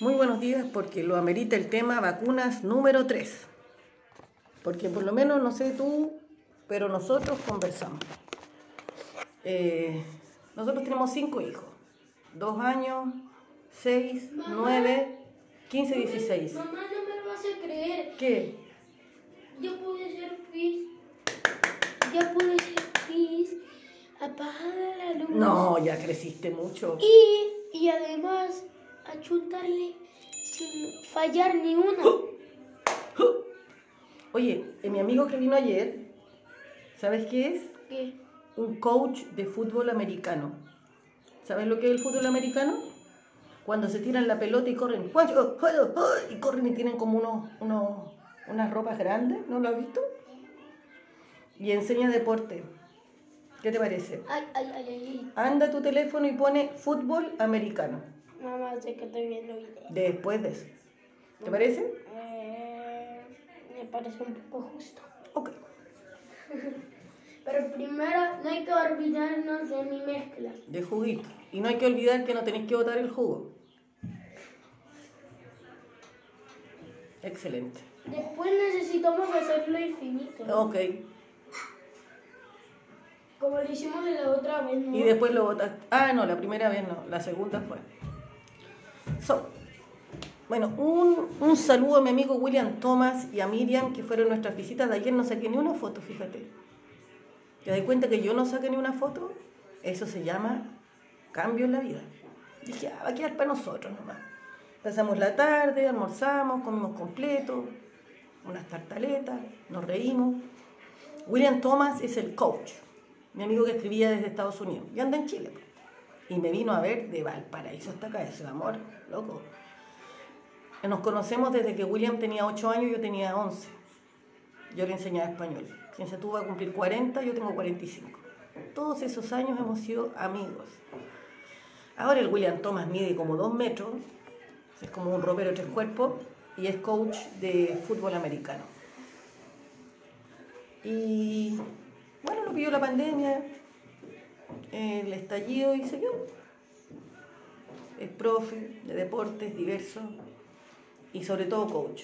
Muy buenos días porque lo amerita el tema vacunas número 3. Porque por lo menos, no sé tú, pero nosotros conversamos. Eh, nosotros tenemos cinco hijos. Dos años, seis, nueve, quince, dieciséis. Mamá, no me lo vas a creer. ¿Qué? Yo pude ser pis. Yo pude ser pis. Apagada la luz. No, ya creciste mucho. Y, y además, a chutarle sin fallar ni una. Oye, eh, mi amigo que vino ayer, ¿sabes qué es? ¿Qué? Un coach de fútbol americano. ¿Sabes lo que es el fútbol americano? Cuando se tiran la pelota y corren, y corren y tienen como unos, unos, unas ropas grandes, ¿no lo has visto? Y enseña deporte. ¿Qué te parece? Anda a tu teléfono y pone fútbol americano. Mamá, sé que estoy viendo video. Después de eso. ¿Te parece? Eh, me parece un poco justo. Ok. Pero primero no hay que olvidarnos de mi mezcla. De juguito. Y no hay que olvidar que no tenéis que botar el jugo. Excelente. Después necesitamos hacerlo infinito. Ok. Como lo hicimos de la otra vez, ¿no? Y después lo botaste. Ah, no, la primera vez no. La segunda fue. Bueno, un, un saludo a mi amigo William Thomas y a Miriam, que fueron nuestras visitas de ayer. No saqué ni una foto, fíjate. ¿Te das cuenta que yo no saqué ni una foto? Eso se llama cambio en la vida. Dije, ah, va a quedar para nosotros nomás. Pasamos la tarde, almorzamos, comimos completo, unas tartaletas, nos reímos. William Thomas es el coach, mi amigo que escribía desde Estados Unidos y anda en Chile. Y me vino a ver de Valparaíso hasta acá, ese amor, loco. Nos conocemos desde que William tenía 8 años y yo tenía 11. Yo le enseñaba español. Quien se tuvo a cumplir 40, yo tengo 45. Todos esos años hemos sido amigos. Ahora el William Thomas mide como 2 metros, es como un ropero tres cuerpos y es coach de fútbol americano. Y bueno, lo pilló la pandemia, el estallido y se quedó. Es profe de deportes diversos y sobre todo coach.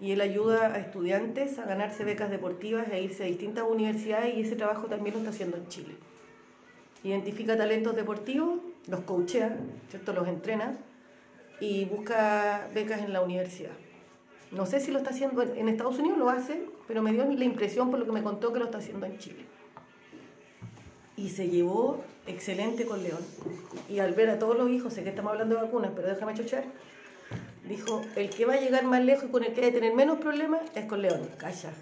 Y él ayuda a estudiantes a ganarse becas deportivas e irse a distintas universidades y ese trabajo también lo está haciendo en Chile. Identifica talentos deportivos, los coachea, ¿cierto? los entrena y busca becas en la universidad. No sé si lo está haciendo en en Estados Unidos, lo hace, pero me dio la impresión por lo que me contó que lo está haciendo en Chile. Y se llevó excelente con León. Y al ver a todos los hijos, sé que estamos hablando de vacunas, pero déjame chochar, dijo, el que va a llegar más lejos y con el que va a tener menos problemas es con León, calla.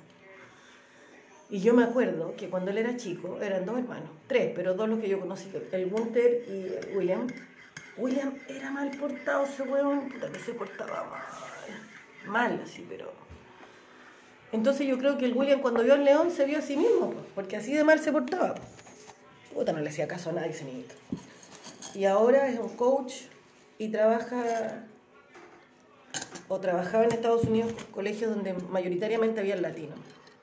Y yo me acuerdo que cuando él era chico, eran dos hermanos, tres, pero dos los que yo conocí, el Gunther y el William. William era mal portado ese huevón, puta que se portaba mal. Mal así, pero... Entonces yo creo que el William cuando vio al león se vio a sí mismo, pues, porque así de mal se portaba. Puta, no le hacía caso a nadie ese niñito. Y ahora es un coach y trabaja o trabajaba en Estados Unidos colegios donde mayoritariamente había latinos.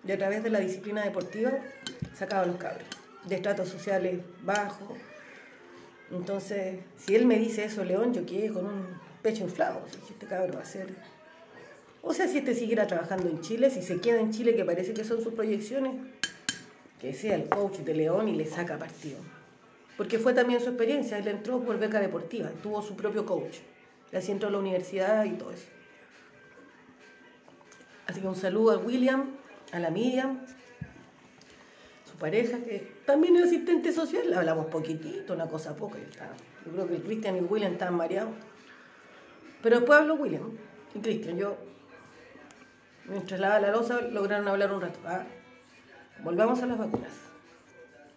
Y a través de la disciplina deportiva sacaba a los cabros, de estratos sociales bajos. Entonces, si él me dice eso, León, yo quedé con un pecho inflado. Este cabro va a ser... O sea, si este siguiera trabajando en Chile, si se queda en Chile, que parece que son sus proyecciones, que sea el coach de León y le saca partido. Porque fue también su experiencia, él entró por beca deportiva, tuvo su propio coach. Así entró a la universidad y todo eso. Así que un saludo a William, a la Miriam, su pareja, que también es asistente social. Hablamos poquitito, una cosa poca. y está. Yo creo que el Cristian y el William estaban mareados. Pero después habló William y Cristian. Yo, mientras lavaba la losa, lograron hablar un rato. Ah, volvamos a las vacunas.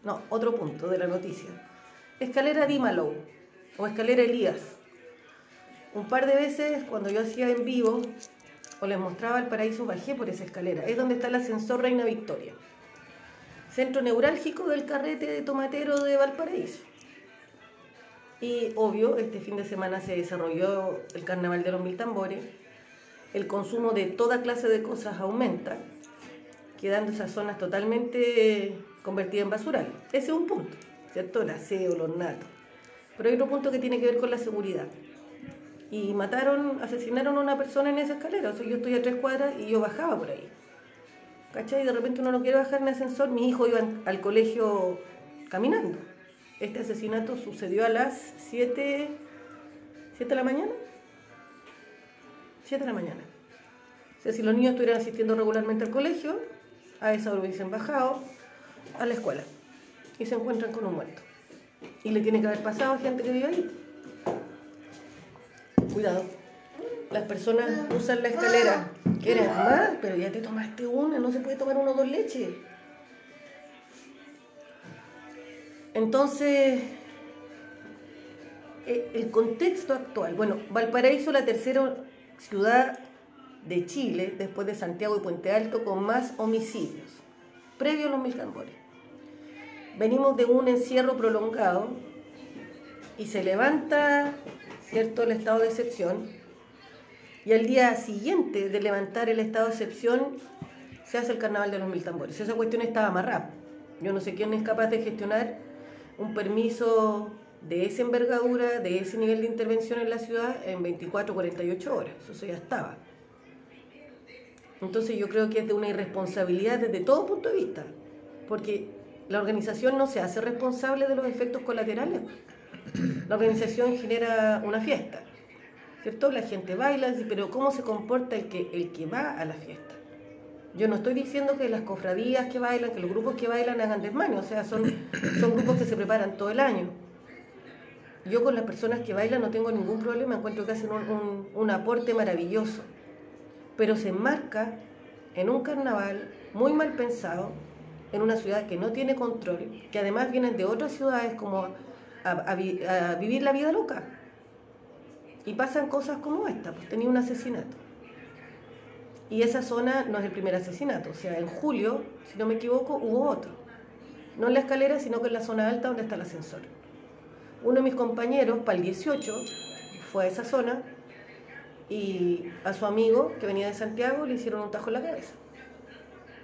No, otro punto de la noticia. Escalera Dimalow o escalera Elías. Un par de veces cuando yo hacía en vivo o les mostraba el paraíso, bajé por esa escalera. Es donde está el ascensor Reina Victoria. Centro neurálgico del carrete de tomatero de Valparaíso. Y obvio, este fin de semana se desarrolló el Carnaval de los Mil Tambores. El consumo de toda clase de cosas aumenta, quedando esas zonas totalmente convertidas en basural. Ese es un punto, ¿cierto? El aseo, los natos. Pero hay otro punto que tiene que ver con la seguridad. Y mataron, asesinaron a una persona en esa escalera. O sea, yo estoy a tres cuadras y yo bajaba por ahí. ¿Cachai? Y de repente uno no quiere bajar en ascensor. Mi hijo iba al colegio caminando. Este asesinato sucedió a las 7, 7 de la mañana. 7 de la mañana. O sea, si los niños estuvieran asistiendo regularmente al colegio, a esa hora hubiesen bajado a la escuela y se encuentran con un muerto. Y le tiene que haber pasado gente que vive ahí. Cuidado. Las personas usan la escalera. ¿Quieres más? Pero ya te tomaste una, no se puede tomar uno o dos leches. Entonces, eh, el contexto actual, bueno, Valparaíso, la tercera ciudad de Chile, después de Santiago y Puente Alto, con más homicidios, previo a los mil tambores. Venimos de un encierro prolongado y se levanta, ¿cierto?, el estado de excepción. Y al día siguiente de levantar el estado de excepción, se hace el carnaval de los mil tambores. Esa cuestión estaba amarrada. Yo no sé quién es capaz de gestionar un permiso de esa envergadura, de ese nivel de intervención en la ciudad en 24 48 horas. Eso ya estaba. Entonces yo creo que es de una irresponsabilidad desde todo punto de vista, porque la organización no se hace responsable de los efectos colaterales. La organización genera una fiesta, ¿cierto? La gente baila, pero ¿cómo se comporta el que, el que va a la fiesta? Yo no estoy diciendo que las cofradías que bailan, que los grupos que bailan hagan desmanes, o sea, son, son grupos que se preparan todo el año. Yo con las personas que bailan no tengo ningún problema, encuentro que hacen un, un aporte maravilloso, pero se enmarca en un carnaval muy mal pensado, en una ciudad que no tiene control, que además vienen de otras ciudades como a, vivir la vida loca. Y pasan cosas como esta, pues tenía un asesinato. Y esa zona no es el primer asesinato, o sea, en julio, si no me equivoco, hubo otro. No en la escalera, sino que en la zona alta donde está el ascensor. Uno de mis compañeros, para el 18, fue a esa zona y a su amigo que venía de Santiago le hicieron un tajo en la cabeza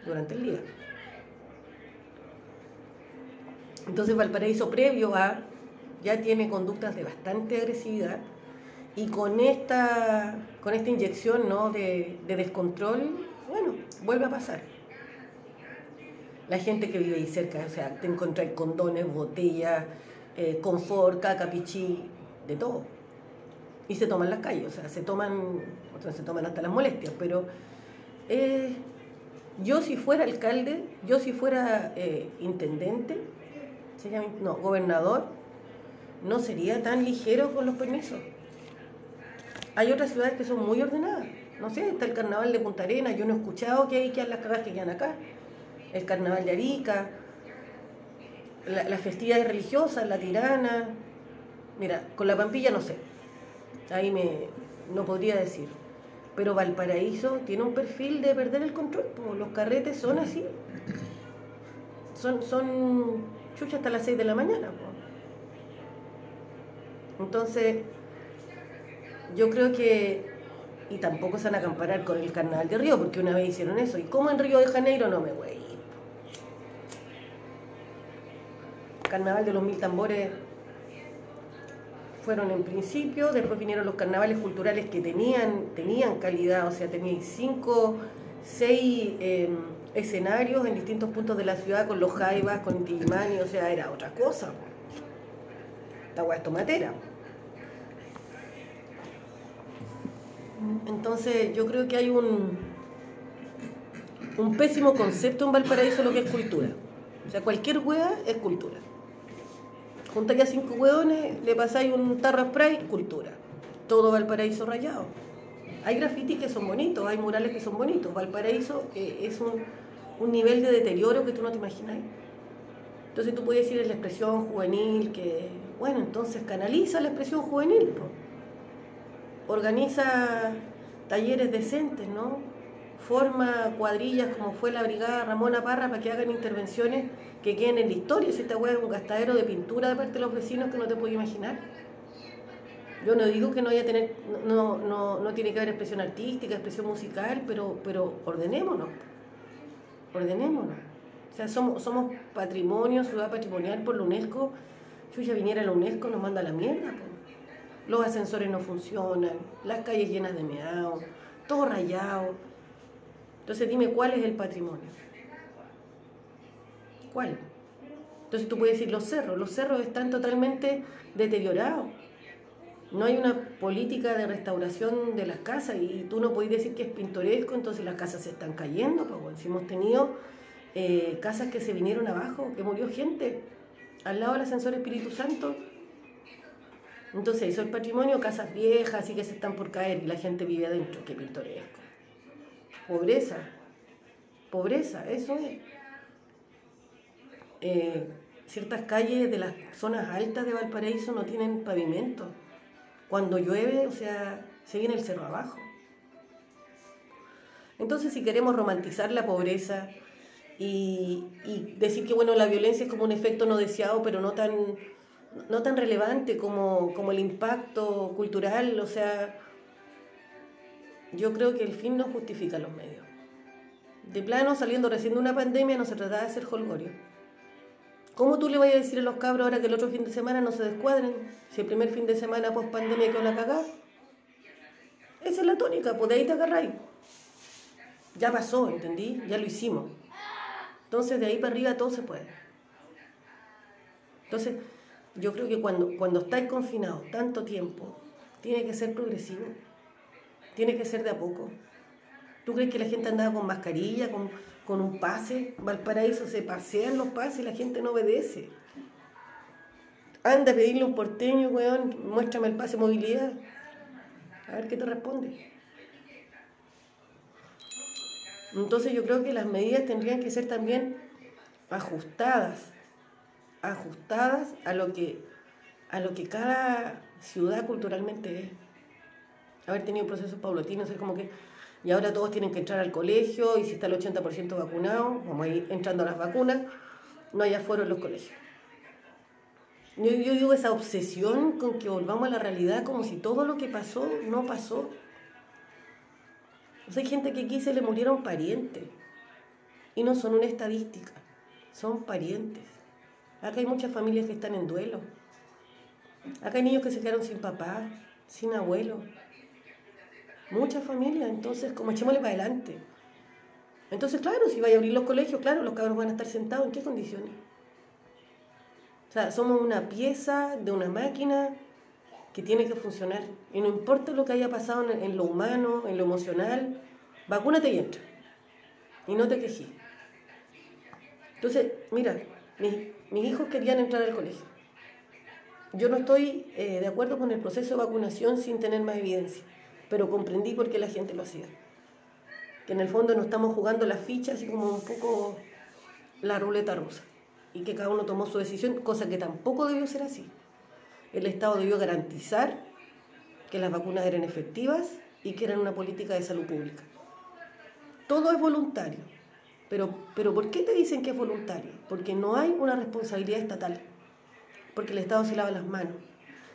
durante el día. Entonces Valparaíso previo a ya tiene conductas de bastante agresividad y con esta, con esta inyección ¿no? de, descontrol, bueno, vuelve a pasar. La gente que vive ahí cerca, o sea, te encuentras condones, botellas, eh, confort, caca, pichí, de todo. Y se toman las calles, o sea, se toman, se toman hasta las molestias, pero eh, yo si fuera alcalde, yo si fuera eh, intendente, no, gobernador, no sería tan ligero con los permisos. Hay otras ciudades que son muy ordenadas. No sé, está el carnaval de Punta Arenas, yo no he escuchado que hay que las cagas que quedan acá. El carnaval de Arica, las festividades religiosas, la tirana. Mira, con la Pampilla no sé. Ahí me no podría decir. Pero Valparaíso tiene un perfil de perder el control. Los carretes son así. Son, son chucha hasta las 6 de la mañana. Entonces, yo creo que, y tampoco se van a comparar con el carnaval de Río, porque una vez hicieron eso. ¿Y cómo en Río de Janeiro? No me voy. Carnaval de los mil tambores fueron en principio, después vinieron los carnavales culturales que tenían, tenían calidad, o sea, tenían cinco, seis em, escenarios en distintos puntos de la ciudad con los jaivas, con Inti o sea, era otra cosa. Tomatera. Entonces yo creo que hay un, un pésimo concepto en Valparaíso lo que es cultura. O sea, cualquier hueá es cultura. Junta a cinco hueones, le pasáis un tarro spray, cultura. Todo Valparaíso rayado. Hay grafitis que son bonitos, hay murales que son bonitos. Valparaíso eh, es un, un, nivel de deterioro que tú no te imaginas. Entonces tú puedes decir la expresión juvenil, que, bueno, entonces canaliza la expresión juvenil organiza talleres decentes, ¿no? Forma cuadrillas como fue la Brigada Ramona Parra para que hagan intervenciones que queden en la historia. Si esta hueá es un gastadero de pintura de parte de los vecinos que no te puedo imaginar. Yo no digo que no haya tener, no, no, no tiene que haber expresión artística, expresión musical, pero, pero ordenémonos. Ordenémonos. O sea, somos, somos patrimonio, ciudad patrimonial por la UNESCO. Yo ya viniera la UNESCO, nos manda la mierda. Los ascensores no funcionan, las calles llenas de meado, todo rayado. Entonces dime cuál es el patrimonio. ¿Cuál? Entonces tú puedes decir los cerros, los cerros están totalmente deteriorados. No hay una política de restauración de las casas y tú no puedes decir que es pintoresco, entonces las casas se están cayendo. Pues, si hemos tenido eh, casas que se vinieron abajo, que murió gente al lado del ascensor Espíritu Santo. Entonces, eso es patrimonio, casas viejas y que se están por caer y la gente vive adentro. Qué pintoresco. Pobreza. Pobreza, eso es. Eh, ciertas calles de las zonas altas de Valparaíso no tienen pavimento. Cuando llueve, o sea, se viene el cerro abajo. Entonces, si queremos romantizar la pobreza y, decir que bueno, la violencia es como un efecto no deseado, pero no tan, no tan relevante como, como el impacto cultural, o sea, yo creo que el fin no justifica los medios. De plano, saliendo recién de una pandemia, no se trataba de hacer holgorio ¿Cómo tú le vas a decir a los cabros ahora que el otro fin de semana no se descuadren? Si el primer fin de semana post pandemia quedó una cagada. Esa es la tónica, pues de ahí te agarráis. Ya pasó, ¿entendí? Ya lo hicimos. Entonces de ahí para arriba todo se puede. Entonces, yo creo que cuando, cuando estáis confinados tanto tiempo, tiene que ser progresivo. Tiene que ser de a poco. ¿Tú crees que la gente andaba con mascarilla, con con un pase. Valparaíso se pasean los pases y la gente no obedece. Anda a pedirle un porteño, weón, muéstrame el pase de movilidad. A ver qué te responde. Entonces yo creo que las medidas tendrían que ser también ajustadas, ajustadas a lo que, a lo que cada ciudad culturalmente es. Haber tenido procesos paulatinos, es como que y ahora todos tienen que entrar al colegio y si está el 80% vacunado, vamos a ir entrando a las vacunas, no hay aforo en los colegios. Yo, yo, digo esa obsesión con que volvamos a la realidad como si todo lo que pasó no pasó. hay gente que aquí se le murieron parientes y no son una estadística, son parientes. Acá hay muchas familias que están en duelo. Acá hay niños que se quedaron sin papá, sin abuelo, Muchas familias, entonces, como echémosle para adelante. Entonces, claro, si vaya a abrir los colegios, claro, los cabros van a estar sentados, ¿en qué condiciones? O sea, somos una pieza de una máquina que tiene que funcionar. Y no importa lo que haya pasado en, lo humano, en lo emocional, vacúnate y entra. Y no te quejes. Entonces, mira, mis, hijos querían entrar al colegio. Yo no estoy eh, de acuerdo con el proceso de vacunación sin tener más evidencia pero comprendí por qué la gente lo hacía. Que en el fondo no estamos jugando las fichas, así como un poco la ruleta rusa, y que cada uno tomó su decisión, cosa que tampoco debió ser así. El Estado debió garantizar que las vacunas eran efectivas y que eran una política de salud pública. Todo es voluntario. Pero, pero ¿por qué te dicen que es voluntario? Porque no hay una responsabilidad estatal. Porque el Estado se lava las manos.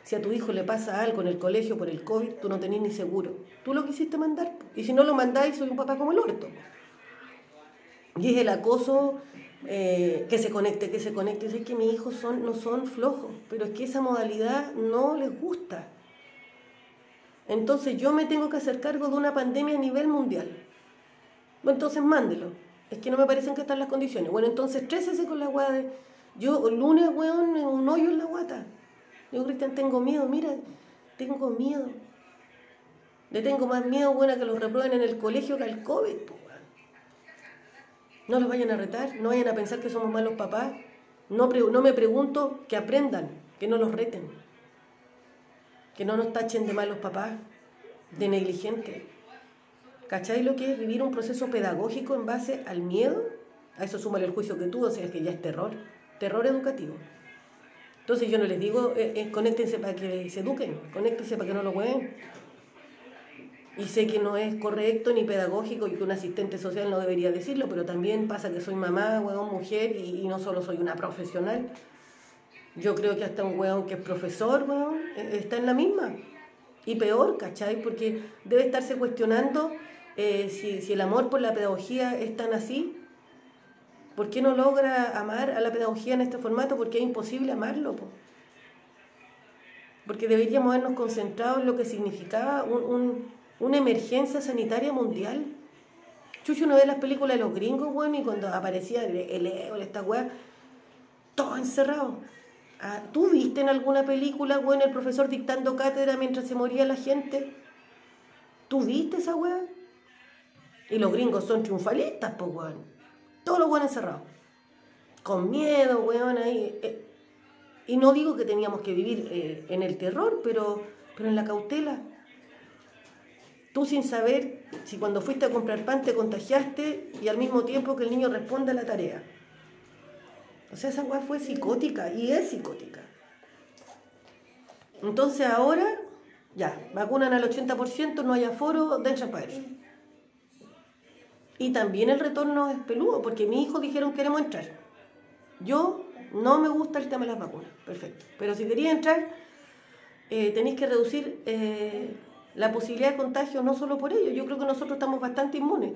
Si a tu hijo le pasa algo en el colegio por el COVID, tú no tenés ni seguro. Tú lo quisiste mandar. Y si no lo mandáis, soy un papá como el orto. Y es el acoso eh, que se conecte, que se conecte. Es que mis hijos son, no son flojos, pero es que esa modalidad no les gusta. Entonces yo me tengo que hacer cargo de una pandemia a nivel mundial. Entonces mándelo. Es que no me parecen que están las condiciones. Bueno, entonces trésese con la guada. Yo lunes, weón, un hoyo en la guata. Yo, Cristian, tengo miedo, mira, tengo miedo. Le tengo más miedo, buena, que los reprueben en el colegio que al COVID. No los vayan a retar, no vayan a pensar que somos malos papás. No, no me pregunto que aprendan, que no los reten. Que no nos tachen de malos papás, de negligentes. ¿Cacháis lo que es vivir un proceso pedagógico en base al miedo? A eso suma el juicio que tú, o sea, que ya es terror, terror educativo. Entonces yo no les digo, eh, eh, conéctense para que se eduquen, conéctense para que no lo jueguen. Y sé que no es correcto ni pedagógico y que un asistente social no debería decirlo, pero también pasa que soy mamá, hueón, mujer y, no solo soy una profesional. Yo creo que hasta un hueón que es profesor, hueón, eh, está en la misma. Y peor, ¿cachai? Porque debe estarse cuestionando si, si el amor por la pedagogía es tan así ¿Por qué no logra amar a la pedagogía en este formato? Porque es imposible amarlo. porque deberíamos habernos concentrado en lo que significaba un- un- una emergencia sanitaria mundial. Chucho no ve las películas de los gringos, weón, y cuando aparecía el, ébola, esta weá, todo encerrado. Ah, ¿Tú viste en alguna película, weón, el profesor dictando cátedra mientras se moría la gente? ¿Tú viste esa weá? Y los gringos son triunfalistas, pues, weón. Todos los weones encerrados. Con miedo, weón, ahí. eh. Y no digo que teníamos que vivir eh, en el terror, pero, pero en la cautela. Tú sin saber si cuando fuiste a comprar pan te contagiaste y al mismo tiempo que el niño responde a la tarea. O sea, esa weá fue psicótica y es psicótica. Entonces ahora, ya, vacunan al 80%, no hay aforo, dense para. Y también el retorno es peludo, porque mi hijo dijeron queremos entrar. Yo no me gusta el tema de las vacunas, perfecto. Pero si quería entrar, eh, tenéis que reducir eh, la posibilidad de contagio no solo por ello. Yo creo que nosotros estamos bastante inmunes.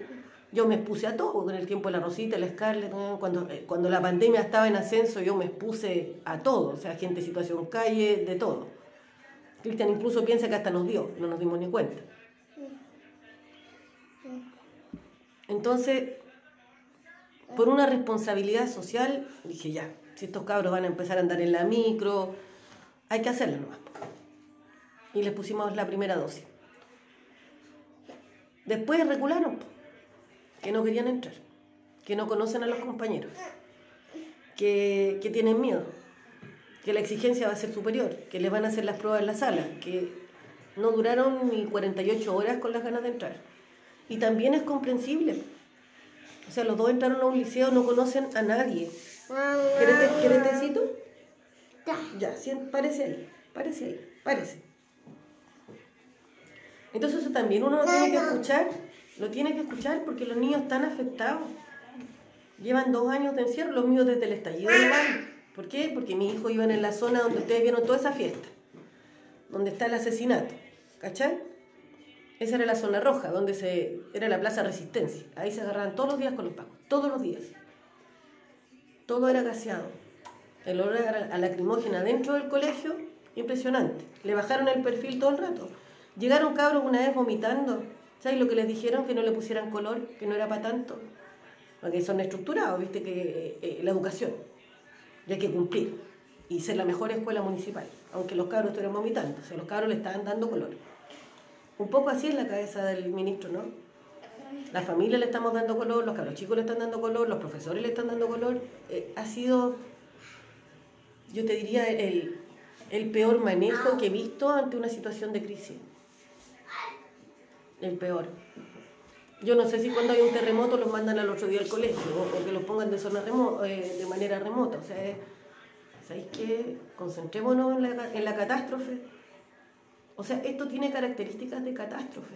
Yo me expuse a todo, con el tiempo de la Rosita, la Scarlett, eh, cuando, cuando la pandemia estaba en ascenso, yo me expuse a todo, o sea, gente en situación calle, de todo. Cristian incluso piensa que hasta nos dio, no nos dimos ni cuenta. Entonces, por una responsabilidad social, dije ya, si estos cabros van a empezar a andar en la micro, hay que hacerlo nomás. Y les pusimos la primera dosis. Después regularon, que no querían entrar, que no conocen a los compañeros, que, que tienen miedo, que la exigencia va a ser superior, que les van a hacer las pruebas en la sala, que no duraron ni 48 horas con las ganas de entrar. Y también es comprensible. O sea, los dos entraron a un liceo, no conocen a nadie. ¿Quieres, te- ¿quieres tecito? Ya, sien- párese ahí, párese ahí, párese. Entonces eso también uno lo tiene que escuchar, lo tiene que escuchar porque los niños están afectados. Llevan dos años de encierro, los míos desde el estallido del mal. ¿Por qué? Porque mis hijos iban en la zona donde ustedes vieron toda esa fiesta, donde está el asesinato, ¿cachai? Esa era la zona roja, donde se, era la Plaza Resistencia. Ahí se agarraban todos los días con los pacos, todos los días. Todo era gaseado. El olor a lacrimógena dentro del colegio, impresionante. Le bajaron el perfil todo el rato. Llegaron cabros una vez vomitando. ¿Sabes lo que les dijeron? Que no le pusieran color, que no era para tanto. Porque son estructurados, viste, que eh, la educación. Y hay que cumplir. Y ser la mejor escuela municipal. Aunque los cabros estuvieran vomitando. O sea, los cabros le estaban dando color. Un poco así es la cabeza del ministro, ¿no? La familia le estamos dando color, los cabros chicos le están dando color, los profesores le están dando color. Eh, ha sido, yo te diría, el, el peor manejo que he visto ante una situación de crisis. El peor. Yo no sé si cuando hay un terremoto los mandan al otro día al colegio o, que los pongan de, zona remo- eh, de manera remota. O sea, ¿sabéis qué? Concentrémonos en la, en la catástrofe. O sea, esto tiene características de catástrofe.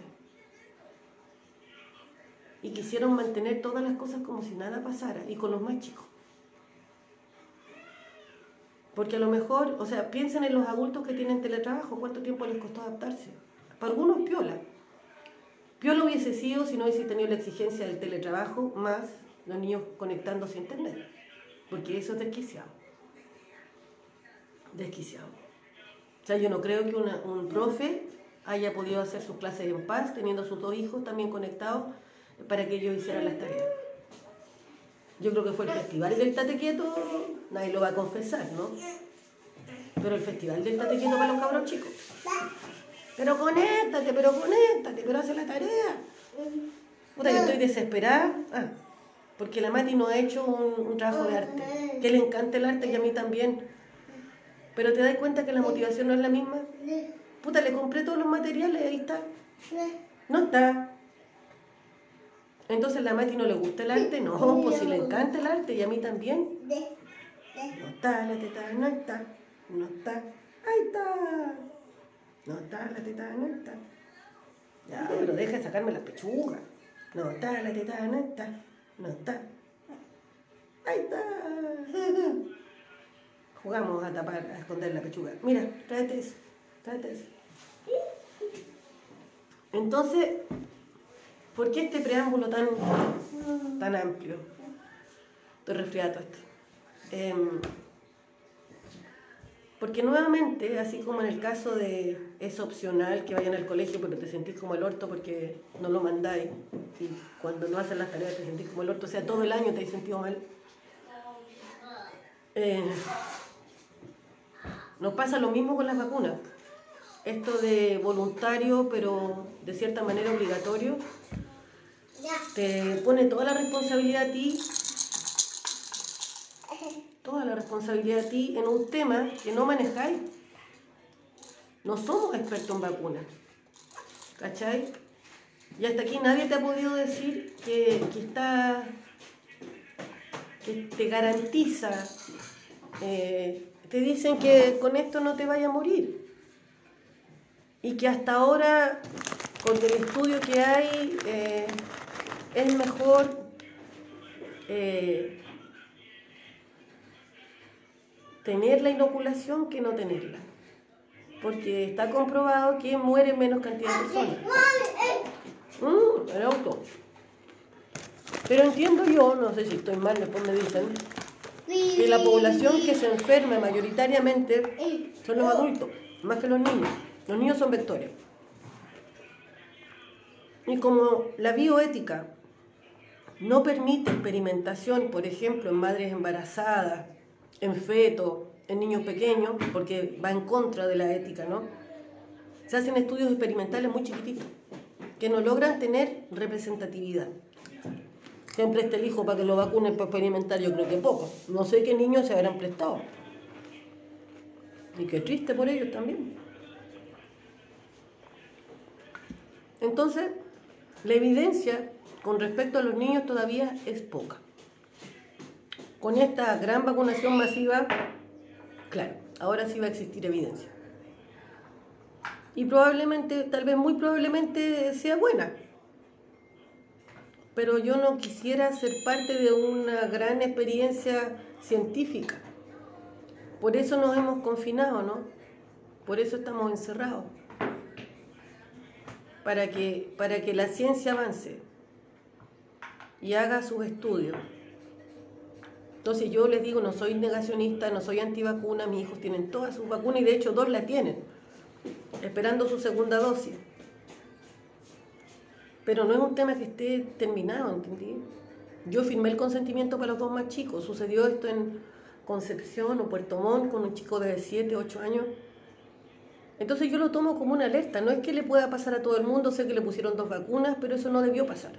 Y quisieron mantener todas las cosas como si nada pasara, y con los más chicos. Porque a lo mejor, o sea, piensen en los adultos que tienen teletrabajo, cuánto tiempo les costó adaptarse. Para algunos, piola. Piola hubiese sido si no hubiese tenido la exigencia del teletrabajo, más los niños conectándose a internet. Porque eso es desquiciado. Desquiciado. O sea, yo no creo que una- un profe haya podido hacer sus clases en paz, teniendo sus dos hijos también conectados, para que ellos hicieran las tareas. Yo creo que fue el festival del Tate Quieto, nadie lo va a confesar, ¿no? Pero el festival del Tate Quieto para los cabros chicos. Pero conéctate, pero conéctate, pero hace la tarea. Puta, yo estoy desesperada. Ah, porque la Mati no ha hecho un, un trabajo de arte. Que le encanta el arte y a mí también. Pero te das cuenta que la motivación no es la misma. Puta, le compré todos los materiales, ahí está. No está. Entonces, ¿la Mati no le gusta el arte? No, pues si le encanta el arte y a mí también. No está la teta, no está. No está. Ahí está. No está la teta, no está. Ya, pero deja de sacarme las pechugas. No está la teta, no está. No está. Ahí está. Jugamos a tapar, a esconder la pechuga. Mira, tráete eso. Tráete eso. Entonces, ¿por qué este preámbulo tan, tan amplio? Estoy resfriada todo esto. Em, Porque nuevamente, así como en el caso de es opcional que vayan al colegio pero te sentís como el orto porque no lo mandáis y cuando no hacen las tareas te sentís como el orto, o sea, todo el año te has sentido mal. Eh, nos pasa lo mismo con las vacunas. Esto de voluntario pero de cierta manera obligatorio te pone toda la responsabilidad a ti toda la responsabilidad a ti en un tema que no manejáis. No somos expertos en vacunas. ¿Cachai? Y hasta aquí nadie te ha podido decir que, está. que te garantiza. Eh, te dicen que con esto no te vaya a morir. Y que hasta ahora, con el estudio que hay, eh, es mejor. Eh, tener la inoculación que no tenerla. Porque está comprobado que muere menos cantidad de personas. Mm, el auto. Pero entiendo yo, no sé si estoy mal, después me dicen, que la población que se enferma mayoritariamente son los adultos, más que los niños. Los niños son vectores. Y como la bioética no permite experimentación, por ejemplo, en madres embarazadas, en feto, en niños pequeños, porque va en contra de la ética, ¿no? Se hacen estudios experimentales muy chiquititos, que no logran tener representatividad. Siempre este el hijo para que lo vacunen para experimentar, yo creo que poco. No sé qué niños se habrán prestado. Y qué triste por ellos también. Entonces, la evidencia con respecto a los niños todavía es poca con esta gran vacunación masiva, claro, ahora sí va a existir evidencia. Y probablemente, tal vez muy probablemente sea buena. Pero yo no quisiera ser parte de una gran experiencia científica. Por eso nos hemos confinado, ¿no? Por eso estamos encerrados. Para que, para que la ciencia avance y haga sus estudios entonces yo les digo, no soy negacionista, no soy antivacuna, mis hijos tienen todas sus vacunas y de hecho dos la tienen, esperando su segunda dosis. Pero no es un tema que esté terminado, ¿entendí? Yo firmé el consentimiento para los dos más chicos. Sucedió esto en Concepción o Puerto Montt con un chico de 7, 8 años. Entonces yo lo tomo como una alerta. No es que le pueda pasar a todo el mundo, sé que le pusieron dos vacunas, pero eso no debió pasar.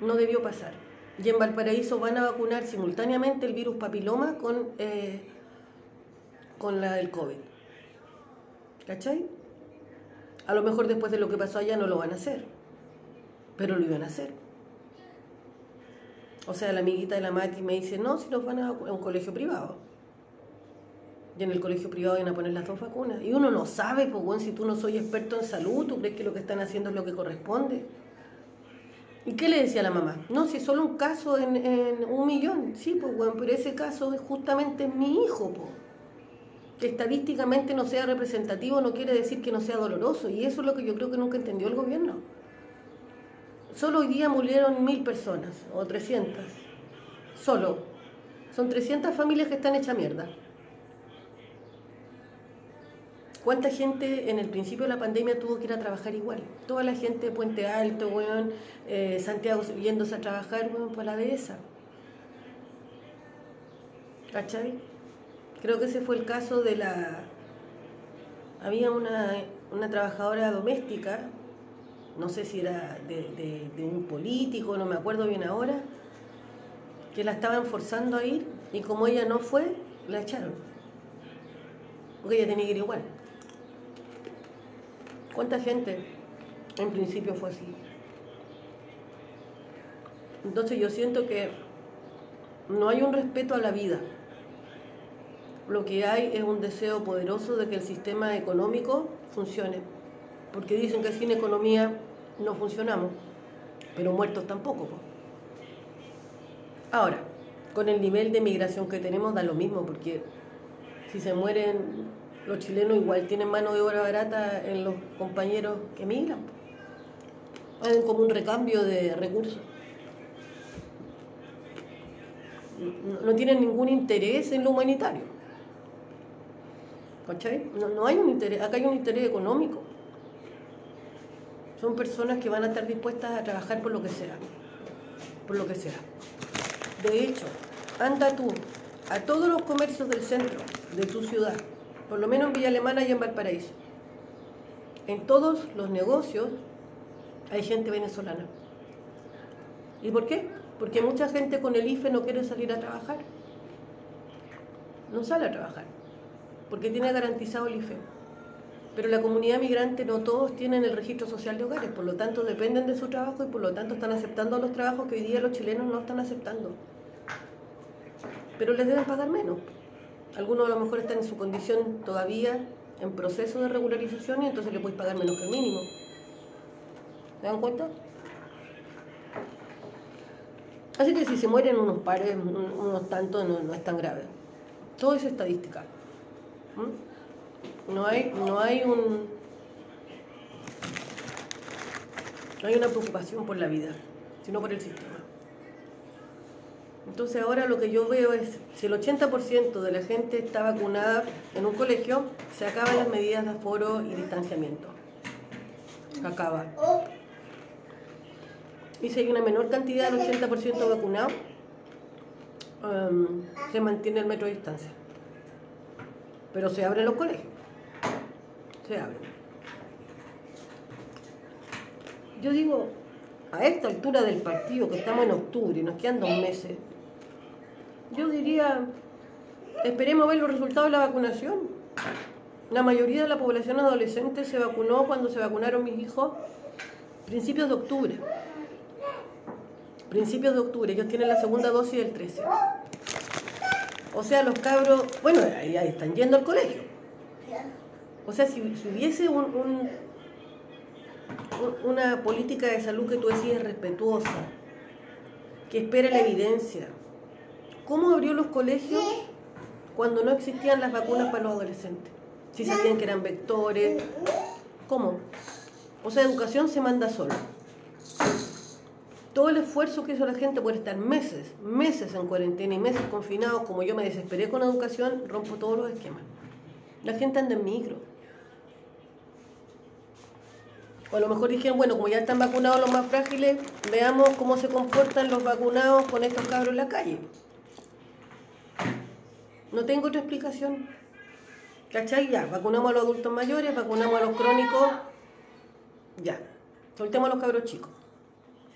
No debió pasar y en Valparaíso van a vacunar simultáneamente el virus papiloma con, eh, con la del COVID. ¿Cachai? A lo mejor después de lo que pasó allá no lo van a hacer, pero lo iban a hacer. O sea, la amiguita de la Mati me dice, no, si nos van a, un colegio privado. Y en el colegio privado van a poner las dos vacunas. Y uno no sabe, pues bueno, si tú no soy experto en salud, tú crees que lo que están haciendo es lo que corresponde. ¿Y qué le decía la mamá? No, si es solo un caso en, un millón. Sí, pues bueno, pero ese caso es justamente mi hijo, pues. Que estadísticamente no sea representativo no quiere decir que no sea doloroso. Y eso es lo que yo creo que nunca entendió el gobierno. Solo hoy día murieron mil personas, o 300. Solo. Son 300 familias que están hechas mierda. ¿Cuánta gente en el principio de la pandemia tuvo que ir a trabajar igual? Toda la gente de Puente Alto, weón, eh, Santiago yéndose a trabajar, weón, por la dehesa. ¿Cachai? Creo que ese fue el caso de la... Había una, trabajadora doméstica, no sé si era de, de un político, no me acuerdo bien ahora, que la estaban forzando a ir y como ella no fue, la echaron. Porque ella tenía que ir igual. ¿Cuánta gente en principio fue así? Entonces yo siento que no hay un respeto a la vida. Lo que hay es un deseo poderoso de que el sistema económico funcione. Porque dicen que sin economía no funcionamos, pero muertos tampoco. Ahora, con el nivel de migración que tenemos da lo mismo, porque si se mueren los chilenos igual tienen mano de obra barata en los compañeros que migran. Hacen como un recambio de recursos. No, tienen ningún interés en lo humanitario. ¿Cachai? No, no hay un interés, acá hay un interés económico. Son personas que van a estar dispuestas a trabajar por lo que sea. Por lo que sea. De hecho, anda tú a todos los comercios del centro de tu ciudad, por lo menos en Villa Alemana y en Valparaíso. En todos los negocios hay gente venezolana. ¿Y por qué? Porque mucha gente con el IFE no quiere salir a trabajar. No sale a trabajar, porque tiene garantizado el IFE. Pero la comunidad migrante no todos tienen el registro social de hogares, por lo tanto dependen de su trabajo y por lo tanto están aceptando los trabajos que hoy día los chilenos no están aceptando. Pero les deben pagar menos. Algunos a lo mejor están en su condición todavía en proceso de regularización y entonces le puedes pagar menos que el mínimo. ¿Se dan cuenta? Así que si se mueren unos pares, unos tantos, no, es tan grave. Todo es estadística. No hay, no hay un. No hay una preocupación por la vida, sino por el sistema. Entonces ahora lo que yo veo es, si el 80% de la gente está vacunada en un colegio, se acaban las medidas de aforo y distanciamiento. Acaba. Y si hay una menor cantidad del 80% vacunado, um, se mantiene el metro de distancia. Pero se abren los colegios. Se abren. Yo digo, a esta altura del partido, que estamos en octubre y nos quedan dos meses, yo diría, esperemos ver los resultados de la vacunación. La mayoría de la población adolescente se vacunó cuando se vacunaron mis hijos principios de octubre. Principios de octubre, ellos tienen la segunda dosis del 13. O sea, los cabros, bueno, ahí, están yendo al colegio. O sea, si, hubiese un, una política de salud que tú decías respetuosa, que espera la evidencia, ¿Cómo abrió los colegios cuando no existían las vacunas para los adolescentes? Si sabían que eran vectores. ¿Cómo? O sea, educación se manda sola. Todo el esfuerzo que hizo la gente por estar meses, meses en cuarentena y meses confinados, como yo me desesperé con educación, rompo todos los esquemas. La gente anda en micro. O a lo mejor dijeron, bueno, como ya están vacunados los más frágiles, veamos cómo se comportan los vacunados con estos cabros en la calle. No tengo otra explicación. ¿Cachai? Ya, vacunamos a los adultos mayores, vacunamos a los crónicos. Ya, soltemos a los cabros chicos.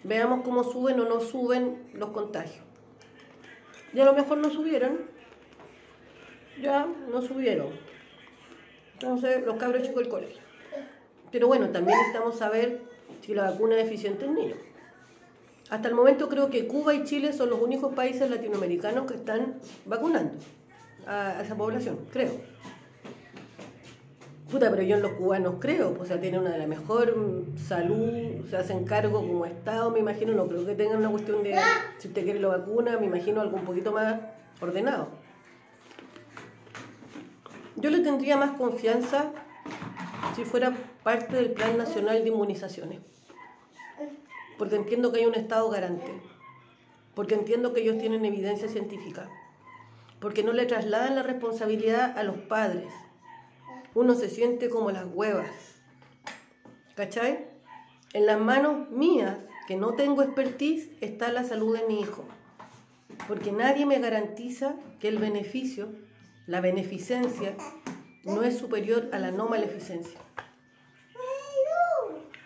Veamos cómo suben o no suben los contagios. Y a lo mejor no subieron. Ya, no subieron. Entonces, los cabros chicos del colegio. Pero bueno, también necesitamos saber si la vacuna es eficiente en niños. Hasta el momento creo que Cuba y Chile son los únicos países latinoamericanos que están vacunando a, esa población, creo. Puta, pero yo en los cubanos creo, pues, o sea, tienen una de la mejor salud, se hacen cargo como Estado, me imagino, no creo que tengan una cuestión de, si usted quiere la vacuna, me imagino algo un poquito más ordenado. Yo le tendría más confianza si fuera parte del Plan Nacional de Inmunizaciones, porque entiendo que hay un Estado garante, porque entiendo que ellos tienen evidencia científica porque no le trasladan la responsabilidad a los padres. Uno se siente como las huevas. ¿Cachai? En las manos mías, que no tengo expertise, está la salud de mi hijo. Porque nadie me garantiza que el beneficio, la beneficencia, no es superior a la no maleficencia.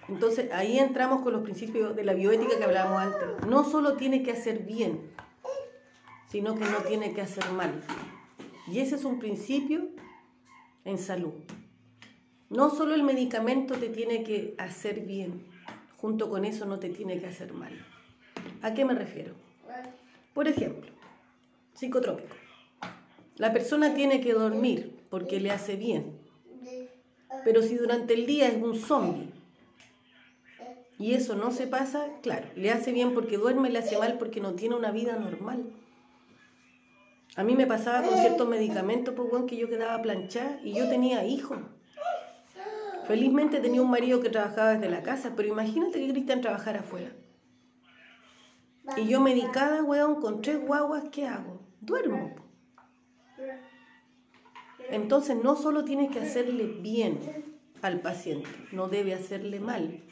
Entonces ahí entramos con los principios de la bioética que hablábamos antes. No solo tiene que hacer bien, sino que no tiene que hacer mal. Y ese es un principio en salud. No solo el medicamento te tiene que hacer bien, junto con eso no te tiene que hacer mal. ¿A qué me refiero? Por ejemplo, psicotrópico. La persona tiene que dormir porque le hace bien, pero si durante el día es un zombie y eso no se pasa, claro, le hace bien porque duerme, le hace mal porque no tiene una vida normal. A mí me pasaba con ciertos medicamentos, pues, bueno, que yo quedaba planchada y yo tenía hijos. Felizmente tenía un marido que trabajaba desde la casa, pero imagínate que Cristian trabajara afuera. Y yo medicada, weón, con tres guaguas, ¿qué hago? Duermo. Entonces no solo tienes que hacerle bien al paciente, no debe hacerle mal.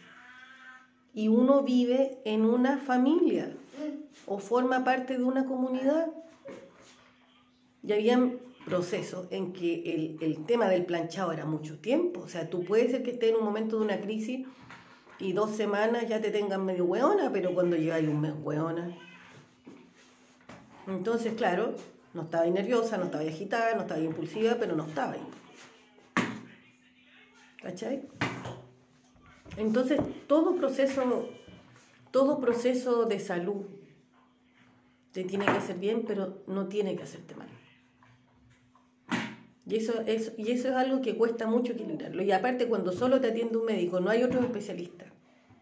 Y uno vive en una familia o forma parte de una comunidad. Y había procesos en que el, el tema del planchado era mucho tiempo. O sea, tú puedes ser que estés en un momento de una crisis y dos semanas ya te tengan medio hueona, pero cuando llegáis un mes hueona. Entonces, claro, no estaba ahí nerviosa, no estaba ahí agitada, no estaba ahí impulsiva, pero no estaba ahí. ¿Cachai? Entonces, todo proceso, todo proceso de salud te tiene que hacer bien, pero no tiene que hacerte mal. Y eso, es, y eso es algo que cuesta mucho equilibrarlo. Y aparte, cuando solo te atiende un médico, no hay otro especialista,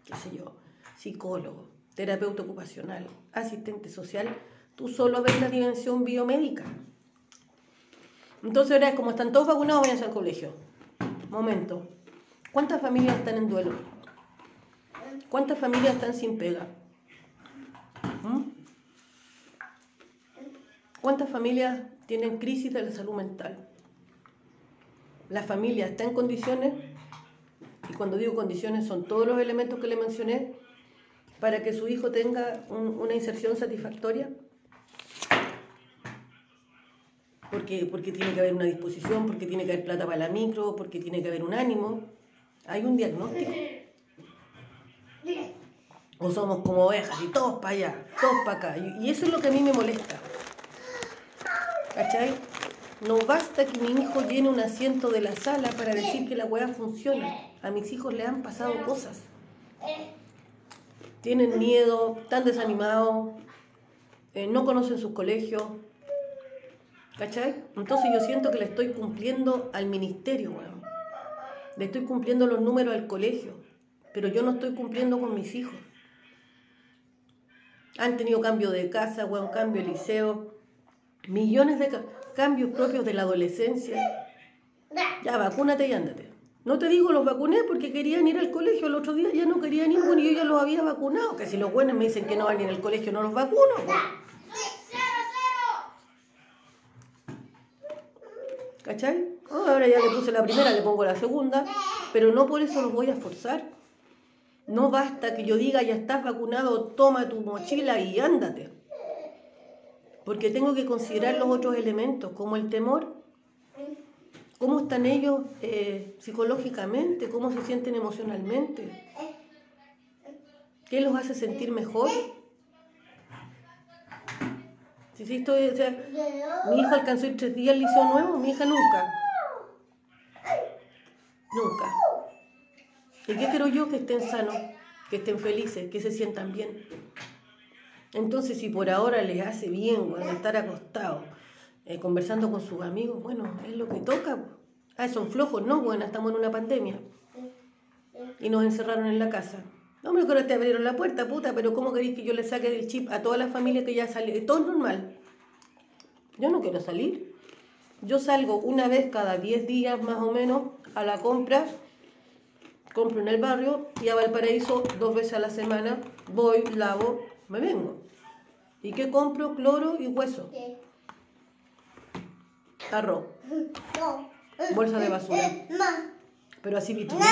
qué sé yo, psicólogo, terapeuta ocupacional, asistente social, tú solo ves la dimensión biomédica. Entonces ahora como están todos vacunados, vayan al colegio. Momento. ¿Cuántas familias están en duelo? ¿Cuántas familias están sin pega? ¿Mm? ¿Cuántas familias tienen crisis de la salud mental? La familia está en condiciones, y cuando digo condiciones son todos los elementos que le mencioné, para que su hijo tenga una inserción satisfactoria. Porque, porque tiene que haber una disposición, porque tiene que haber plata para la micro, porque tiene que haber un ánimo. Hay un diagnóstico. O somos como ovejas y todos para allá, todos para acá. Y eso es lo que a mí me molesta. ¿Cachai? No basta que mi hijo llene un asiento de la sala para decir que la weá funciona. A mis hijos le han pasado cosas. Tienen miedo, están desanimados, eh, no conocen sus colegios. ¿Cachai? Entonces yo siento que le estoy cumpliendo al ministerio, weón. Le estoy cumpliendo los números al colegio, pero yo no estoy cumpliendo con mis hijos. Han tenido cambio de casa, weón, cambio de liceo, millones de cambios propios de la adolescencia. Ya, vacúnate y ándate. No te digo los vacuné porque querían ir al colegio. El otro día ya no querían ir, bueno, yo ya los había vacunado. Que si los buenos me dicen que no van a ir al colegio, no los vacuno. ¿Cachai? ahora ya le puse la primera, le pongo la segunda, pero no por eso los voy a forzar. No basta que yo diga, ya estás vacunado, toma tu mochila y ándate. Porque tengo que considerar los otros elementos, como el temor, cómo están ellos eh, psicológicamente, cómo se sienten emocionalmente, qué los hace sentir mejor. Si, sea, mi hijo alcanzó ir tres días al liceo nuevo, mi hija nunca. Nunca. ¿Y qué quiero yo? Que estén sanos, que estén felices, que se sientan bien. Entonces, si por ahora les hace bien estar acostados, eh, conversando con sus amigos, bueno, es lo que toca. Ah, son flojos, no, bueno, estamos en una pandemia. Y nos encerraron en la casa. No me acuerdo que te abrieron la puerta, puta, pero ¿cómo queréis que yo le saque del chip a toda la familia que ya salió? Todo es normal. Yo no quiero salir. Yo salgo una vez cada 10 días más o menos a la compra, compro en el barrio y a Valparaíso dos veces a la semana, voy, lavo, me vengo. ¿Y qué compro? Cloro y hueso. Arroz. Bolsa de basura. Pero así vitrineo.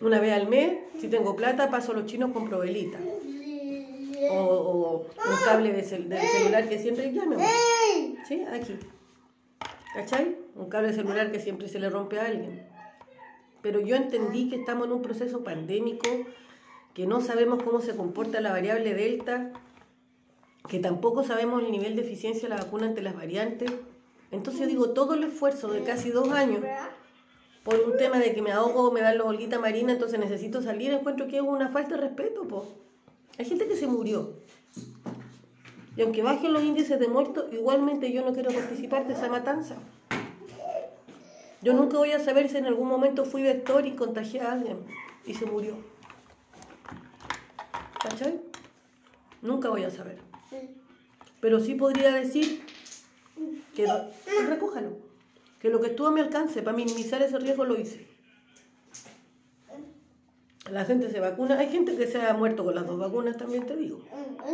Una vez al mes, si tengo plata, paso a los chinos, compro velita. O, un cable de del celular que siempre llame. ¿Sí? Aquí. ¿Cachai? Un cable de celular que siempre se le rompe a alguien. Pero yo entendí que estamos en un proceso pandémico, que no sabemos cómo se comporta la variable delta, que tampoco sabemos el nivel de eficiencia de la vacuna ante las variantes. Entonces yo digo, todo el esfuerzo de casi dos años por un tema de que me ahogo, me dan la olguita marina, entonces necesito salir, encuentro que es una falta de respeto. Po. Hay gente que se murió. Y aunque bajen los índices de muertos, igualmente yo no quiero participar de esa matanza. Yo nunca voy a saber si en algún momento fui vector y contagié a alguien y se murió. ¿Cachai? Nunca voy a saber. Pero sí podría decir que, recójalo, que lo que estuvo a mi alcance para minimizar ese riesgo lo hice. La gente se vacuna. Hay gente que se ha muerto con las dos vacunas, también te digo.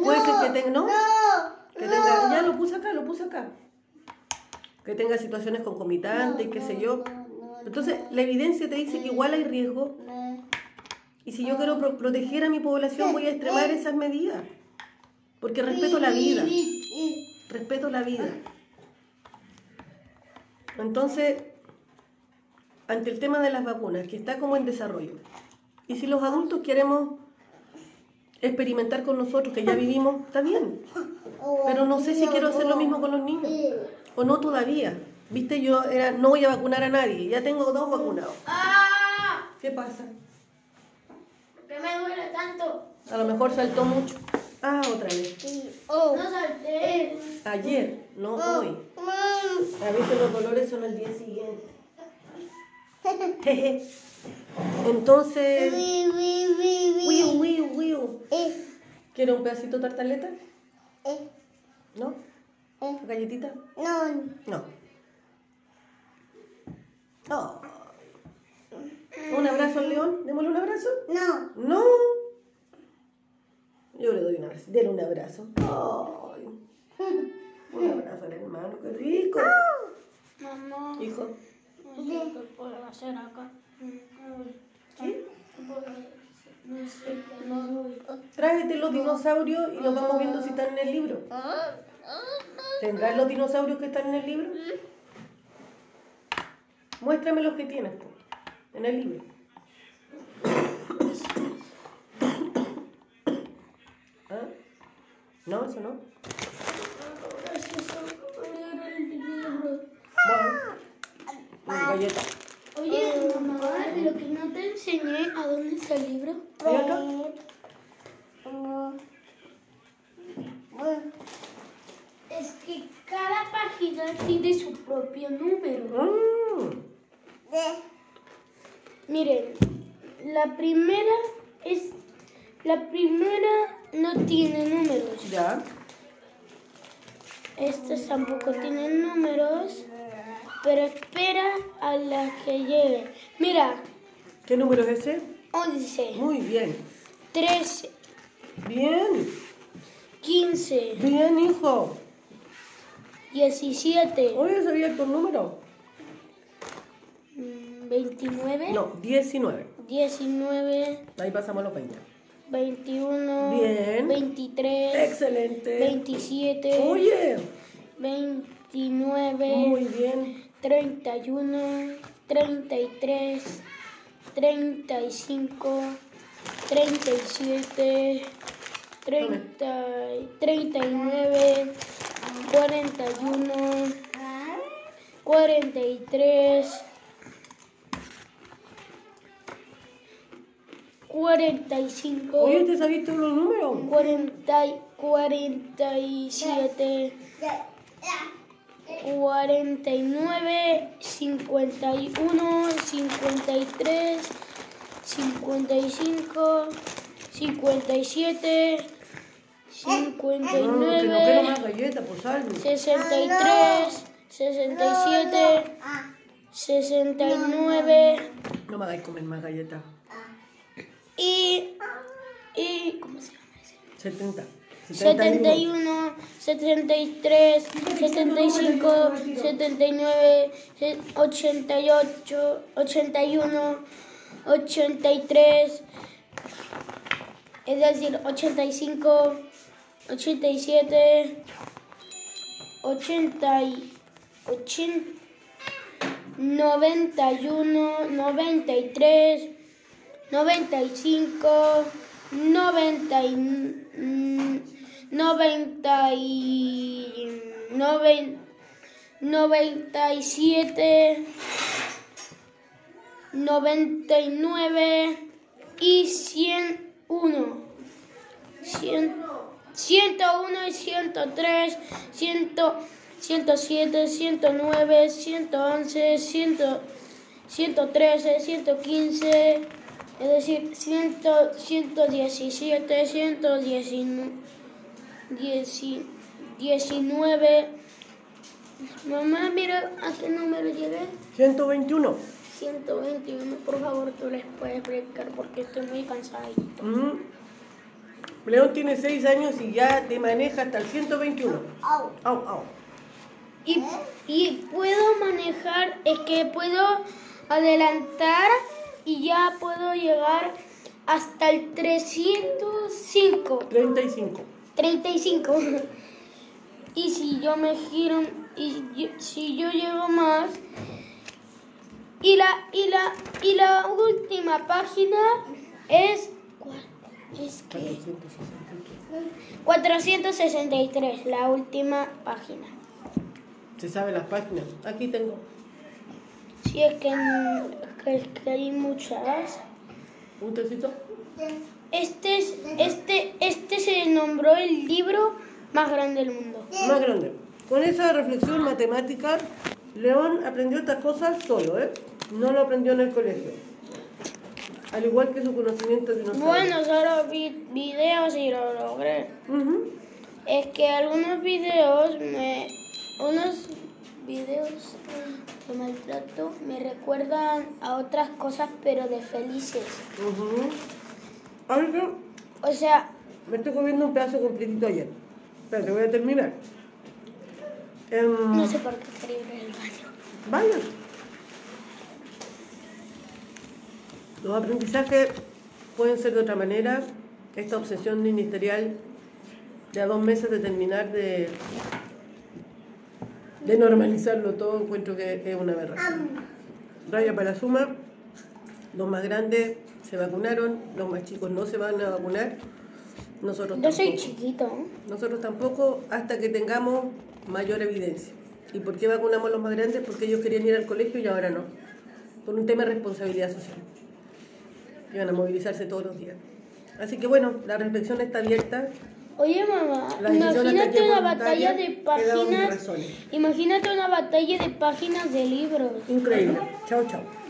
Puede ser que tenga, ¿no? Que tenga, ya lo puse acá, lo puse acá. que tenga situaciones concomitantes, qué sé yo. Entonces, la evidencia te dice que igual hay riesgo y si yo quiero pro- proteger a mi población voy a extremar esas medidas. Porque respeto la vida, respeto la vida. Entonces, ante el tema de las vacunas, que está como en desarrollo, y si los adultos queremos experimentar con nosotros, que ya vivimos, está bien. Pero no sé si quiero hacer lo mismo con los niños. O no todavía. Viste, yo era, no voy a vacunar a nadie. Ya tengo dos vacunados. ¡Ah! ¿Qué pasa? ¿Por qué me duele tanto? A lo mejor saltó mucho. Ah, otra vez. No salté. Ayer, no hoy. A veces los dolores son el día siguiente. Jeje. Entonces, wiu, wiu, wiu. ¿Quiere un pedacito de tartaleta? ¿No? ¿Galletita? No. Oh. ¿Un abrazo al león? ¿Démosle un abrazo? No. Yo le doy un abrazo. Dele un abrazo. Ay. Un abrazo al hermano, qué rico. Mamá, Hijo. no sé qué puedo hacer acá. ¿Sí? No sé, no. Tráete los dinosaurios y los vamos viendo si están en el libro. ¿Tendrás los dinosaurios que están en el libro? Muéstrame los que tienes tú, en el libro. ¿Ah? No, eso no. Bueno, galleta. Oye, mamá, lo que no te enseñé, ¿a dónde está el libro? ¿Hay otro? Es que cada página tiene su propio número. Mm, Miren, la primera es. La primera no tiene números. ya. Estas tampoco tienen números. Pero espera a la que llegue. Mira, ¿Qué número es ese? 11, Muy bien. 13, Bien. 15, Bien, hijo. 17, ¿Hoy abierto un número? mm, 29, No, 19. 19, Ahí pasamos los 20. 21, Bien. 23, Excelente. 27, Oye, 29, muy bien. 31, 33, 35, 37, 30, 39, 41, 43, 45, Oye, ¿te sabiste los números? 40, 47, 49, 51, 53, 55, 57, No, que no quiero más 59, galletas, pues algo. 63, 67, 69 No me hagáis comer más galletas. Y, y ¿cómo se llama ese? 70. 71, 73, 75, 79, se- 88, 81, 83, es decir, 85, 87, 80, y- 80, 91, 93, 95, 90 y, mm, 90 y, noven- 97, 99 y 101. 100, 101 y 103, 100, 107, 109, 111, 100, 113, 115, es decir, 100, 117, 119. Mamá, mira a qué número llegué. 121. 121, por favor, tú les puedes explicar porque estoy muy cansadito. Mm. León tiene 6 años y ya te maneja hasta el 121. Au, au. y, y puedo manejar, es que puedo adelantar y ya puedo llegar hasta el 305. 35. 35. Y si yo me giro, y yo- si yo llego más, y la, y la, y la última página es, es que 463, la última página. Se sabe las páginas. Aquí tengo. Si es que, que, que hay muchas. Un tecito. Este, es, este, este se nombró el libro más grande del mundo. Más grande. Con esa reflexión matemática, León aprendió estas cosas solo, ¿eh? No lo aprendió en el colegio. Al igual que su conocimiento de dinosaurio. Bueno, solo vi videos y lo logré. Es que algunos videos me. Unos videos de maltrato me recuerdan a otras cosas, pero de felices. Ujú. Ahorita O sea, me estoy comiendo un pedazo completito ayer. Espérate, voy a terminar. Em, no sé por qué quería ir al baño. Vaya. Los aprendizajes pueden ser de otra manera. Esta obsesión ministerial de a dos meses de terminar de, de normalizarlo todo, encuentro que es una aberración. Raya para la suma, los más grandes se vacunaron, los más chicos no se van a vacunar. Nosotros Yo soy tampoco. chiquito. ¿eh? Nosotros tampoco hasta que tengamos mayor evidencia. ¿Y por qué vacunamos a los más grandes? Porque ellos querían ir al colegio y ahora no. Por un tema de responsabilidad social. Iban a movilizarse todos los días. Así que bueno, la reflexión está abierta. Oye mamá, imagínate una batalla de páginas. Imagínate una batalla de páginas de libros. Increíble. Chao, chao.